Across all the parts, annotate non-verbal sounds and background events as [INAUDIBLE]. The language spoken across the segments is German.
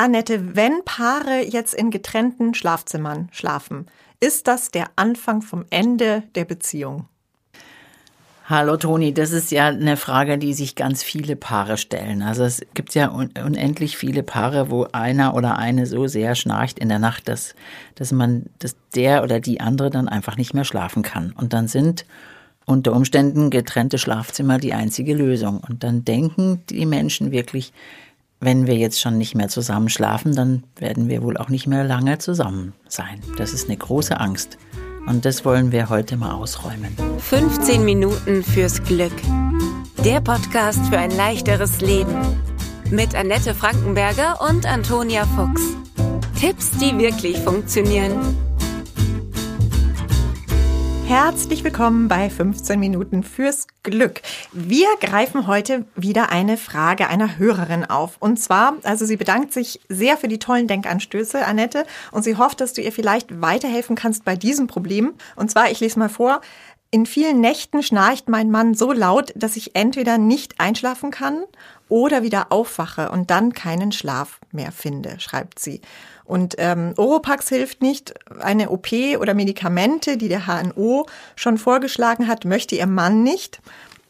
Annette, wenn Paare jetzt in getrennten Schlafzimmern schlafen, ist das der Anfang vom Ende der Beziehung? Hallo Toni, das ist ja eine Frage, die sich ganz viele Paare stellen. Also es gibt ja unendlich viele Paare, wo einer oder eine so sehr schnarcht in der Nacht, dass, dass man, dass der oder die andere dann einfach nicht mehr schlafen kann. Und dann sind unter Umständen getrennte Schlafzimmer die einzige Lösung. Und dann denken die Menschen wirklich, wenn wir jetzt schon nicht mehr zusammen schlafen, dann werden wir wohl auch nicht mehr lange zusammen sein. Das ist eine große Angst. Und das wollen wir heute mal ausräumen. 15 Minuten fürs Glück. Der Podcast für ein leichteres Leben. Mit Annette Frankenberger und Antonia Fuchs. Tipps, die wirklich funktionieren. Herzlich willkommen bei 15 Minuten fürs Glück. Wir greifen heute wieder eine Frage einer Hörerin auf. Und zwar, also sie bedankt sich sehr für die tollen Denkanstöße, Annette, und sie hofft, dass du ihr vielleicht weiterhelfen kannst bei diesem Problem. Und zwar, ich lese mal vor, in vielen Nächten schnarcht mein Mann so laut, dass ich entweder nicht einschlafen kann oder wieder aufwache und dann keinen Schlaf mehr finde, schreibt sie. Und ähm, Oropax hilft nicht. Eine OP oder Medikamente, die der HNO schon vorgeschlagen hat, möchte ihr Mann nicht.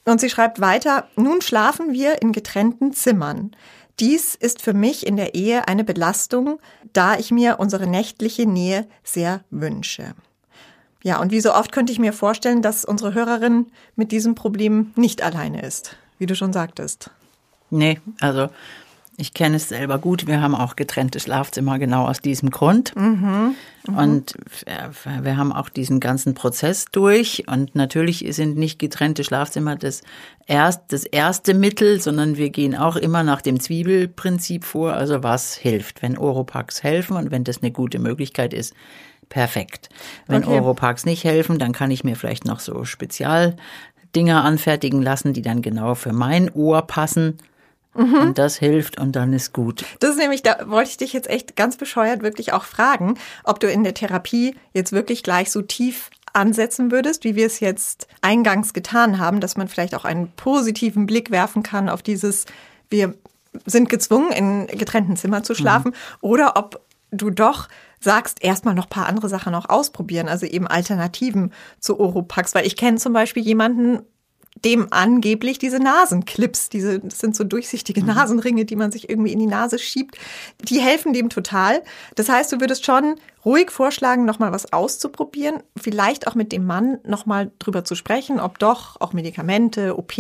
Und sie schreibt weiter, nun schlafen wir in getrennten Zimmern. Dies ist für mich in der Ehe eine Belastung, da ich mir unsere nächtliche Nähe sehr wünsche. Ja, und wie so oft könnte ich mir vorstellen, dass unsere Hörerin mit diesem Problem nicht alleine ist, wie du schon sagtest. Nee, also ich kenne es selber gut. Wir haben auch getrennte Schlafzimmer genau aus diesem Grund. Mhm, mh. Und wir haben auch diesen ganzen Prozess durch. Und natürlich sind nicht getrennte Schlafzimmer das, erst, das erste Mittel, sondern wir gehen auch immer nach dem Zwiebelprinzip vor. Also was hilft? Wenn Oropax helfen und wenn das eine gute Möglichkeit ist, perfekt. Wenn okay. Oropax nicht helfen, dann kann ich mir vielleicht noch so Spezialdinger anfertigen lassen, die dann genau für mein Ohr passen. Mhm. Und das hilft und dann ist gut. Das ist nämlich, da wollte ich dich jetzt echt ganz bescheuert wirklich auch fragen, ob du in der Therapie jetzt wirklich gleich so tief ansetzen würdest, wie wir es jetzt eingangs getan haben, dass man vielleicht auch einen positiven Blick werfen kann auf dieses, wir sind gezwungen, in getrennten Zimmern zu schlafen, mhm. oder ob du doch sagst, erstmal noch paar andere Sachen auch ausprobieren, also eben Alternativen zu Oropax, weil ich kenne zum Beispiel jemanden, dem angeblich diese Nasenclips, diese, das sind so durchsichtige mhm. Nasenringe, die man sich irgendwie in die Nase schiebt, die helfen dem total. Das heißt, du würdest schon ruhig vorschlagen, nochmal was auszuprobieren, vielleicht auch mit dem Mann nochmal drüber zu sprechen, ob doch auch Medikamente, OP,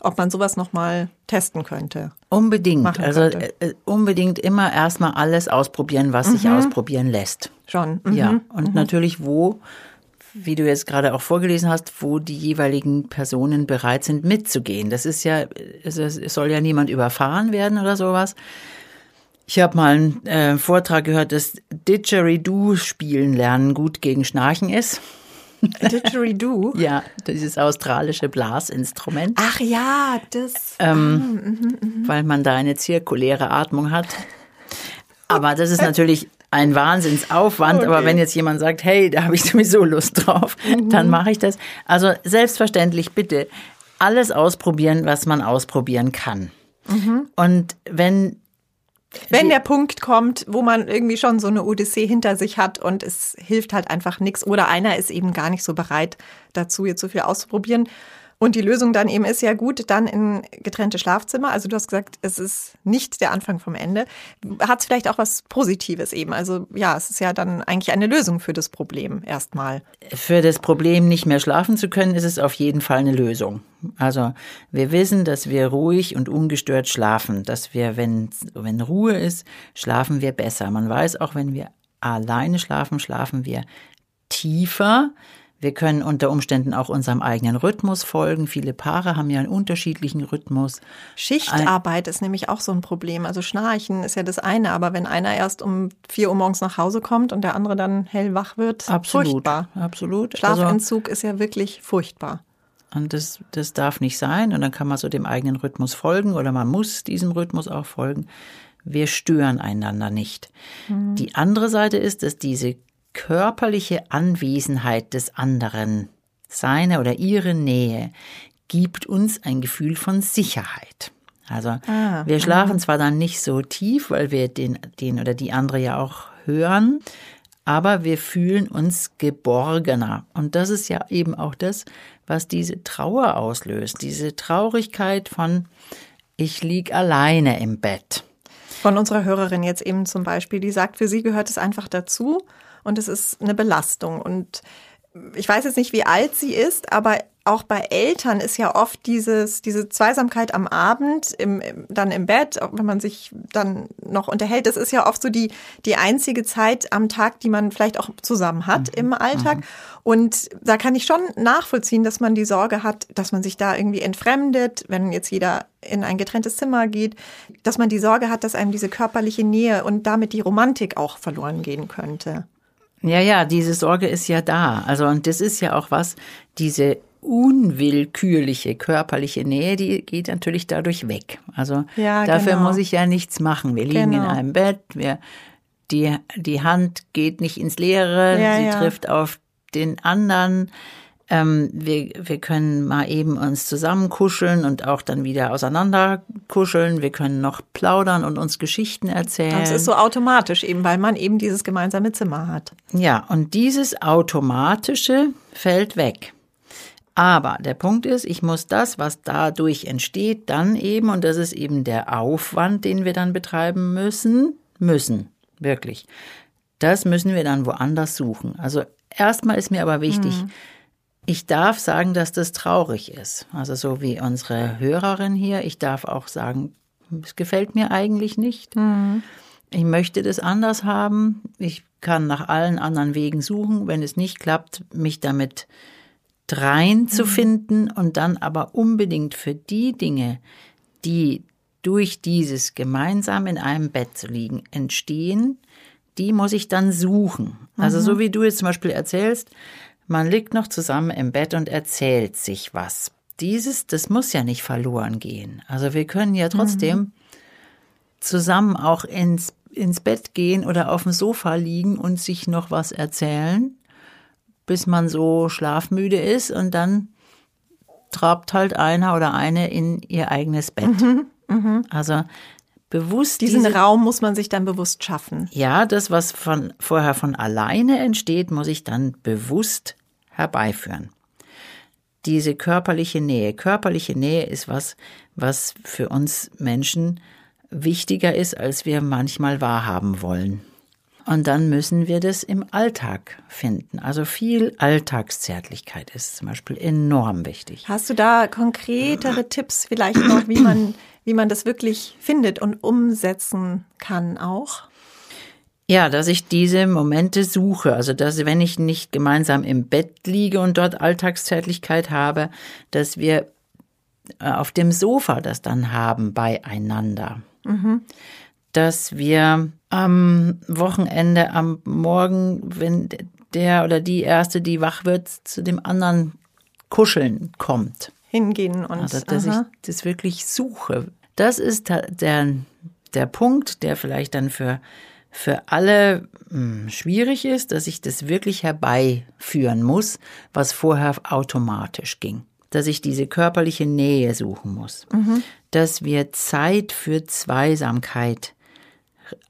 ob man sowas nochmal testen könnte. Unbedingt. Also äh, äh, unbedingt immer erstmal alles ausprobieren, was mhm. sich ausprobieren lässt. Schon. Mhm. Ja. Und mhm. natürlich wo wie du jetzt gerade auch vorgelesen hast, wo die jeweiligen Personen bereit sind mitzugehen. Das ist ja, es soll ja niemand überfahren werden oder sowas. Ich habe mal einen äh, Vortrag gehört, dass Didgeridoo spielen lernen gut gegen Schnarchen ist. Didgeridoo? [LAUGHS] ja, dieses australische Blasinstrument. Ach ja, das. Ähm, ah. Weil man da eine zirkuläre Atmung hat. Aber das ist [LAUGHS] natürlich ein Wahnsinnsaufwand. Okay. Aber wenn jetzt jemand sagt, hey, da habe ich [LAUGHS] sowieso Lust drauf, mhm. dann mache ich das. Also selbstverständlich bitte alles ausprobieren, was man ausprobieren kann. Mhm. Und wenn wenn der Punkt kommt, wo man irgendwie schon so eine Odyssee hinter sich hat und es hilft halt einfach nichts oder einer ist eben gar nicht so bereit dazu, jetzt so viel auszuprobieren, und die Lösung dann eben ist ja gut, dann in getrennte Schlafzimmer. Also du hast gesagt, es ist nicht der Anfang vom Ende. Hat es vielleicht auch was Positives eben? Also ja, es ist ja dann eigentlich eine Lösung für das Problem erstmal. Für das Problem, nicht mehr schlafen zu können, ist es auf jeden Fall eine Lösung. Also wir wissen, dass wir ruhig und ungestört schlafen, dass wir, wenn, wenn Ruhe ist, schlafen wir besser. Man weiß auch, wenn wir alleine schlafen, schlafen wir tiefer. Wir können unter Umständen auch unserem eigenen Rhythmus folgen. Viele Paare haben ja einen unterschiedlichen Rhythmus. Schichtarbeit ist nämlich auch so ein Problem. Also Schnarchen ist ja das eine, aber wenn einer erst um vier Uhr morgens nach Hause kommt und der andere dann hellwach wird, absolut, furchtbar. Absolut. Schlafentzug also, ist ja wirklich furchtbar. Und das, das darf nicht sein. Und dann kann man so dem eigenen Rhythmus folgen oder man muss diesem Rhythmus auch folgen. Wir stören einander nicht. Mhm. Die andere Seite ist, dass diese körperliche Anwesenheit des anderen, seine oder ihre Nähe, gibt uns ein Gefühl von Sicherheit. Also ah, wir schlafen ah. zwar dann nicht so tief, weil wir den, den oder die andere ja auch hören, aber wir fühlen uns geborgener. Und das ist ja eben auch das, was diese Trauer auslöst, diese Traurigkeit von ich lieg alleine im Bett. Von unserer Hörerin jetzt eben zum Beispiel, die sagt, für sie gehört es einfach dazu und es ist eine Belastung. Und ich weiß jetzt nicht, wie alt sie ist, aber auch bei Eltern ist ja oft dieses, diese Zweisamkeit am Abend, im, dann im Bett, wenn man sich dann noch unterhält. Das ist ja oft so die, die einzige Zeit am Tag, die man vielleicht auch zusammen hat mhm. im Alltag. Mhm. Und da kann ich schon nachvollziehen, dass man die Sorge hat, dass man sich da irgendwie entfremdet, wenn jetzt jeder in ein getrenntes Zimmer geht, dass man die Sorge hat, dass einem diese körperliche Nähe und damit die Romantik auch verloren gehen könnte. Ja, ja, diese Sorge ist ja da. Also, und das ist ja auch was, diese unwillkürliche körperliche Nähe, die geht natürlich dadurch weg. Also ja, dafür genau. muss ich ja nichts machen. Wir liegen genau. in einem Bett, wir, die, die Hand geht nicht ins Leere, ja, sie ja. trifft auf den anderen. Ähm, wir, wir können mal eben uns zusammenkuscheln und auch dann wieder auseinander kuscheln. Wir können noch plaudern und uns Geschichten erzählen. Das ist so automatisch eben, weil man eben dieses gemeinsame Zimmer hat. Ja, und dieses Automatische fällt weg. Aber der Punkt ist, ich muss das, was dadurch entsteht, dann eben, und das ist eben der Aufwand, den wir dann betreiben müssen, müssen, wirklich. Das müssen wir dann woanders suchen. Also erstmal ist mir aber wichtig, mhm. Ich darf sagen, dass das traurig ist. Also so wie unsere Hörerin hier, ich darf auch sagen, es gefällt mir eigentlich nicht. Mhm. Ich möchte das anders haben. Ich kann nach allen anderen Wegen suchen. Wenn es nicht klappt, mich damit drein zu mhm. finden und dann aber unbedingt für die Dinge, die durch dieses gemeinsam in einem Bett zu liegen entstehen, die muss ich dann suchen. Also so mhm. wie du jetzt zum Beispiel erzählst, man liegt noch zusammen im Bett und erzählt sich was. Dieses, das muss ja nicht verloren gehen. Also wir können ja trotzdem mhm. zusammen auch ins, ins Bett gehen oder auf dem Sofa liegen und sich noch was erzählen bis man so schlafmüde ist und dann trabt halt einer oder eine in ihr eigenes Bett. Mhm, mh. Also bewusst. Diesen diese, Raum muss man sich dann bewusst schaffen. Ja, das, was von, vorher von alleine entsteht, muss ich dann bewusst herbeiführen. Diese körperliche Nähe. Körperliche Nähe ist was, was für uns Menschen wichtiger ist, als wir manchmal wahrhaben wollen. Und dann müssen wir das im Alltag finden. Also viel Alltagszärtlichkeit ist zum Beispiel enorm wichtig. Hast du da konkretere Tipps vielleicht noch, wie man, wie man das wirklich findet und umsetzen kann auch? Ja, dass ich diese Momente suche. Also, dass wenn ich nicht gemeinsam im Bett liege und dort Alltagszärtlichkeit habe, dass wir äh, auf dem Sofa das dann haben beieinander. Mhm dass wir am Wochenende, am Morgen, wenn der oder die Erste, die wach wird, zu dem anderen kuscheln kommt. Hingehen und. Also, dass aha. ich das wirklich suche. Das ist der, der Punkt, der vielleicht dann für, für alle mh, hm, schwierig ist, dass ich das wirklich herbeiführen muss, was vorher automatisch ging. Dass ich diese körperliche Nähe suchen muss. Mhm. Dass wir Zeit für Zweisamkeit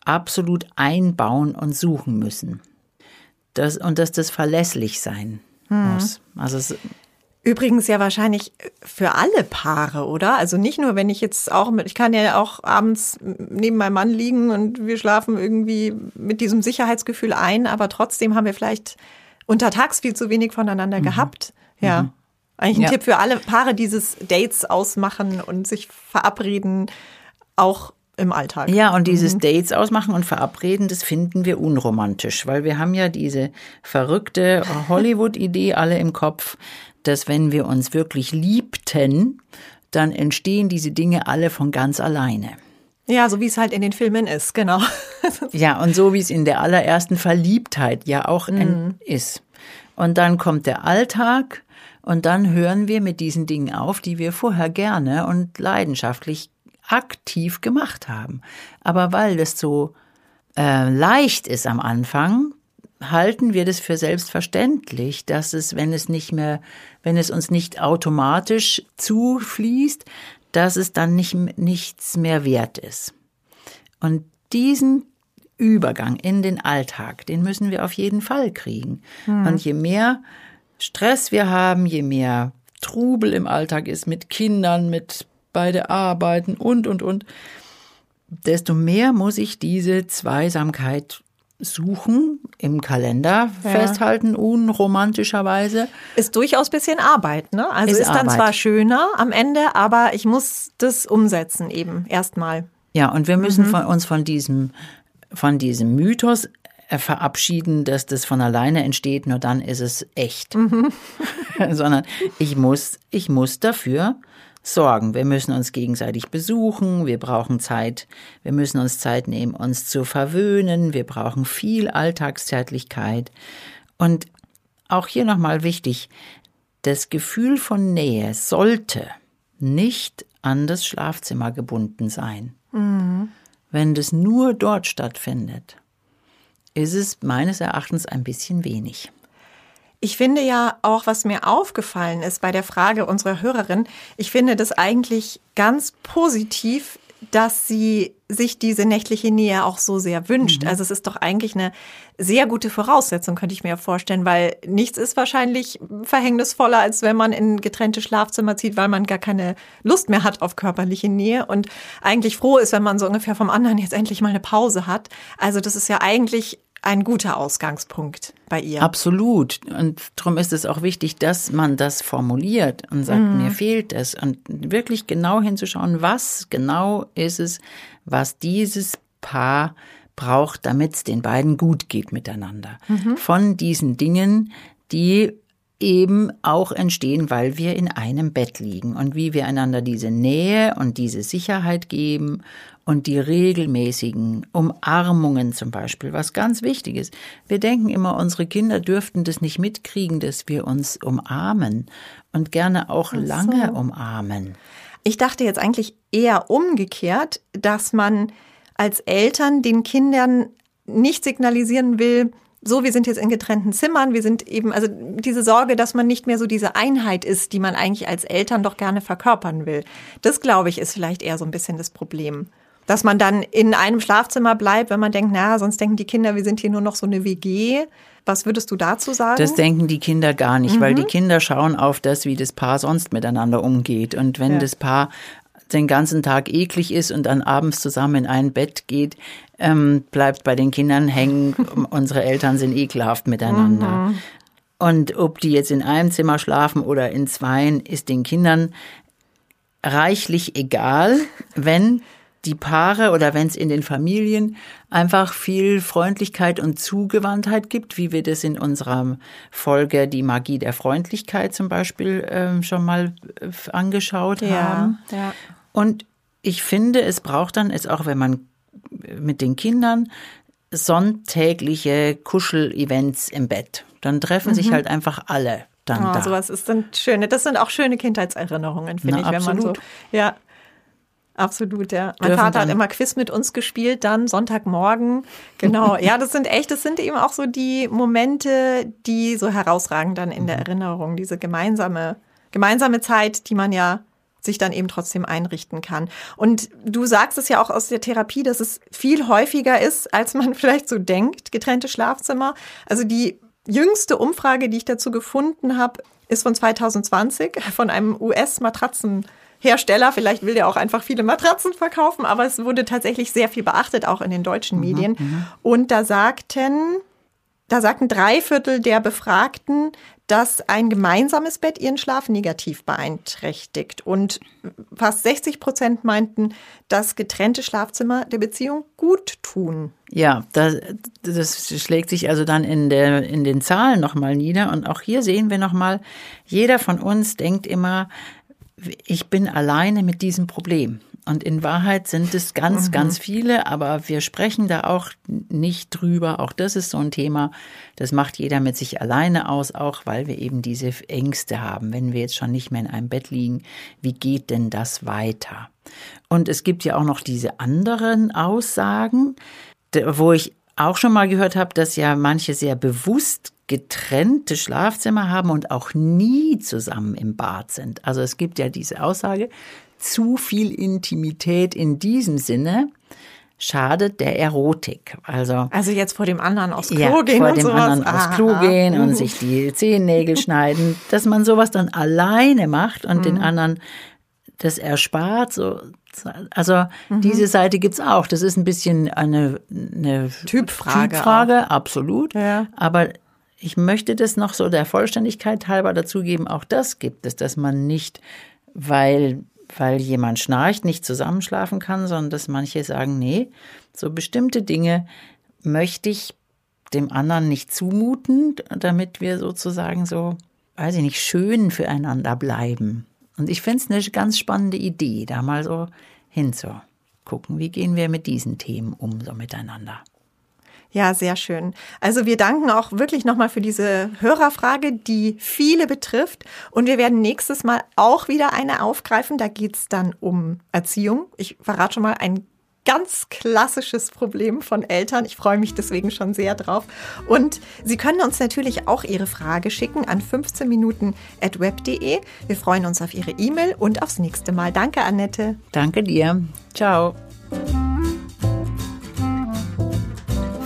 absolut einbauen und suchen müssen. Das, und dass das verlässlich sein hm. muss. Also es, Übrigens ja wahrscheinlich für alle Paare, oder? Also nicht nur, wenn ich jetzt auch mit, ich kann ja auch abends neben meinem Mann liegen und wir schlafen irgendwie mit diesem Sicherheitsgefühl ein, aber trotzdem haben wir vielleicht untertags viel zu wenig voneinander mhm. gehabt. Ja. Mhm. Eigentlich ein ja. Tipp für alle Paare, dieses Dates ausmachen und sich verabreden, auch im Alltag. Ja, und dieses mhm. Dates ausmachen und verabreden, das finden wir unromantisch, weil wir haben ja diese verrückte Hollywood-Idee alle im Kopf, dass wenn wir uns wirklich liebten, dann entstehen diese Dinge alle von ganz alleine. Ja, so wie es halt in den Filmen ist, genau. [LAUGHS] ja, und so wie es in der allerersten Verliebtheit ja auch mhm. ist. Und dann kommt der Alltag und dann hören wir mit diesen Dingen auf, die wir vorher gerne und leidenschaftlich aktiv gemacht haben. Aber weil das so äh, leicht ist am Anfang, halten wir das für selbstverständlich, dass es, wenn es nicht mehr, wenn es uns nicht automatisch zufließt, dass es dann nicht, nichts mehr wert ist. Und diesen Übergang in den Alltag, den müssen wir auf jeden Fall kriegen. Hm. Und je mehr Stress wir haben, je mehr Trubel im Alltag ist mit Kindern, mit beide Arbeiten und, und, und, desto mehr muss ich diese Zweisamkeit suchen, im Kalender ja. festhalten, unromantischerweise. Ist durchaus bisschen Arbeit, ne? Also ist, ist dann Arbeit. zwar schöner am Ende, aber ich muss das umsetzen eben erstmal. Ja, und wir müssen mhm. von uns von diesem, von diesem Mythos äh, verabschieden, dass das von alleine entsteht, nur dann ist es echt. Mhm. [LAUGHS] Sondern ich muss, ich muss dafür sorgen. Wir müssen uns gegenseitig besuchen, wir brauchen Zeit, wir müssen uns Zeit nehmen, uns zu verwöhnen, wir brauchen viel Alltagszärtlichkeit. Und auch hier nochmal wichtig, das Gefühl von Nähe sollte nicht an das Schlafzimmer gebunden sein. Mhm. Wenn das nur dort stattfindet, ist es meines Erachtens ein bisschen wenig. Ich finde ja auch, was mir aufgefallen ist bei der Frage unserer Hörerin, ich finde das eigentlich ganz positiv, dass sie sich diese nächtliche Nähe auch so sehr wünscht. Mhm. Also es ist doch eigentlich eine sehr gute Voraussetzung, könnte ich mir vorstellen, weil nichts ist wahrscheinlich verhängnisvoller, als wenn man in getrennte Schlafzimmer zieht, weil man gar keine Lust mehr hat auf körperliche Nähe und eigentlich froh ist, wenn man so ungefähr vom anderen jetzt endlich mal eine Pause hat. Also das ist ja eigentlich ein guter Ausgangspunkt bei ihr. Absolut. Und darum ist es auch wichtig, dass man das formuliert und sagt, mhm. mir fehlt es. Und wirklich genau hinzuschauen, was genau ist es, was dieses Paar braucht, damit es den beiden gut geht miteinander. Mhm. Von diesen Dingen, die eben auch entstehen, weil wir in einem Bett liegen und wie wir einander diese Nähe und diese Sicherheit geben und die regelmäßigen Umarmungen zum Beispiel, was ganz wichtig ist. Wir denken immer, unsere Kinder dürften das nicht mitkriegen, dass wir uns umarmen und gerne auch so. lange umarmen. Ich dachte jetzt eigentlich eher umgekehrt, dass man als Eltern den Kindern nicht signalisieren will, so, wir sind jetzt in getrennten Zimmern, wir sind eben, also diese Sorge, dass man nicht mehr so diese Einheit ist, die man eigentlich als Eltern doch gerne verkörpern will. Das, glaube ich, ist vielleicht eher so ein bisschen das Problem dass man dann in einem Schlafzimmer bleibt, wenn man denkt, na, sonst denken die Kinder, wir sind hier nur noch so eine WG. Was würdest du dazu sagen? Das denken die Kinder gar nicht, mhm. weil die Kinder schauen auf das, wie das Paar sonst miteinander umgeht. Und wenn ja. das Paar den ganzen Tag eklig ist und dann abends zusammen in ein Bett geht, ähm, bleibt bei den Kindern hängen, [LAUGHS] unsere Eltern sind ekelhaft miteinander. Mhm. Und ob die jetzt in einem Zimmer schlafen oder in zweien, ist den Kindern reichlich egal, wenn die Paare oder wenn es in den Familien einfach viel Freundlichkeit und Zugewandtheit gibt, wie wir das in unserer Folge Die Magie der Freundlichkeit zum Beispiel äh, schon mal äh, angeschaut ja, haben. Ja. Und ich finde, es braucht dann jetzt auch, wenn man mit den Kindern sonntägliche Kuschel-Events im Bett. Dann treffen mhm. sich halt einfach alle dann oh, da. Sowas ist dann schöne. Das sind auch schöne Kindheitserinnerungen, finde ich, wenn man so. Ja, Absolut, ja. Mein Vater hat immer Quiz mit uns gespielt, dann Sonntagmorgen. Genau. [LAUGHS] ja, das sind echt, das sind eben auch so die Momente, die so herausragen dann in der mhm. Erinnerung. Diese gemeinsame, gemeinsame Zeit, die man ja sich dann eben trotzdem einrichten kann. Und du sagst es ja auch aus der Therapie, dass es viel häufiger ist, als man [LAUGHS] vielleicht so denkt, getrennte Schlafzimmer. Also die jüngste Umfrage, die ich dazu gefunden habe, ist von 2020 von einem US-Matratzen Hersteller. Vielleicht will der auch einfach viele Matratzen verkaufen, aber es wurde tatsächlich sehr viel beachtet, auch in den deutschen mhm, Medien. Mhm, Und da sagten, da sagten drei Viertel der Befragten, dass ein gemeinsames Bett ihren Schlaf negativ beeinträchtigt. Und fast 60 Prozent meinten, dass getrennte Schlafzimmer der Beziehung gut tun. Ja, das, das schlägt sich also dann in, der, in den Zahlen nochmal nieder. Und auch hier sehen wir nochmal, jeder von uns denkt immer, ich bin alleine mit diesem Problem. Und in Wahrheit sind es ganz, mhm. ganz viele, aber wir sprechen da auch nicht drüber. Auch das ist so ein Thema. Das macht jeder mit sich alleine aus, auch weil wir eben diese Ängste haben. Wenn wir jetzt schon nicht mehr in einem Bett liegen, wie geht denn das weiter? Und es gibt ja auch noch diese anderen Aussagen, wo ich auch schon mal gehört habe, dass ja manche sehr bewusst getrennte Schlafzimmer haben und auch nie zusammen im Bad sind. Also es gibt ja diese Aussage, zu viel Intimität in diesem Sinne schadet der Erotik. Also, also jetzt vor dem anderen aufs Klo ja, gehen vor und dem sowas. anderen aufs Klo ah. gehen und sich die Zehennägel schneiden, dass man sowas dann alleine macht und Mhm. den anderen das erspart. So, also Mhm. diese Seite gibt's auch. Das ist ein bisschen eine, eine Typfrage Typfrage, absolut. Ja. Aber ich möchte das noch so der Vollständigkeit halber dazugeben. Auch das gibt es, dass man nicht, weil weil jemand schnarcht, nicht zusammenschlafen kann, sondern dass manche sagen, nee, so bestimmte Dinge möchte ich dem anderen nicht zumuten, damit wir sozusagen so, weiß ich nicht, schön füreinander bleiben. Und ich finde es eine ganz spannende Idee, da mal so hinzugucken, wie gehen wir mit diesen Themen um, so miteinander. Ja, sehr schön. Also wir danken auch wirklich nochmal für diese Hörerfrage, die viele betrifft. Und wir werden nächstes Mal auch wieder eine aufgreifen. Da geht's dann um Erziehung. Ich verrate schon mal ein ganz klassisches Problem von Eltern. Ich freue mich deswegen schon sehr drauf. Und Sie können uns natürlich auch Ihre Frage schicken an 15 Minuten at web.de. Wir freuen uns auf Ihre E-Mail und aufs nächste Mal. Danke, Annette. Danke dir. Ciao.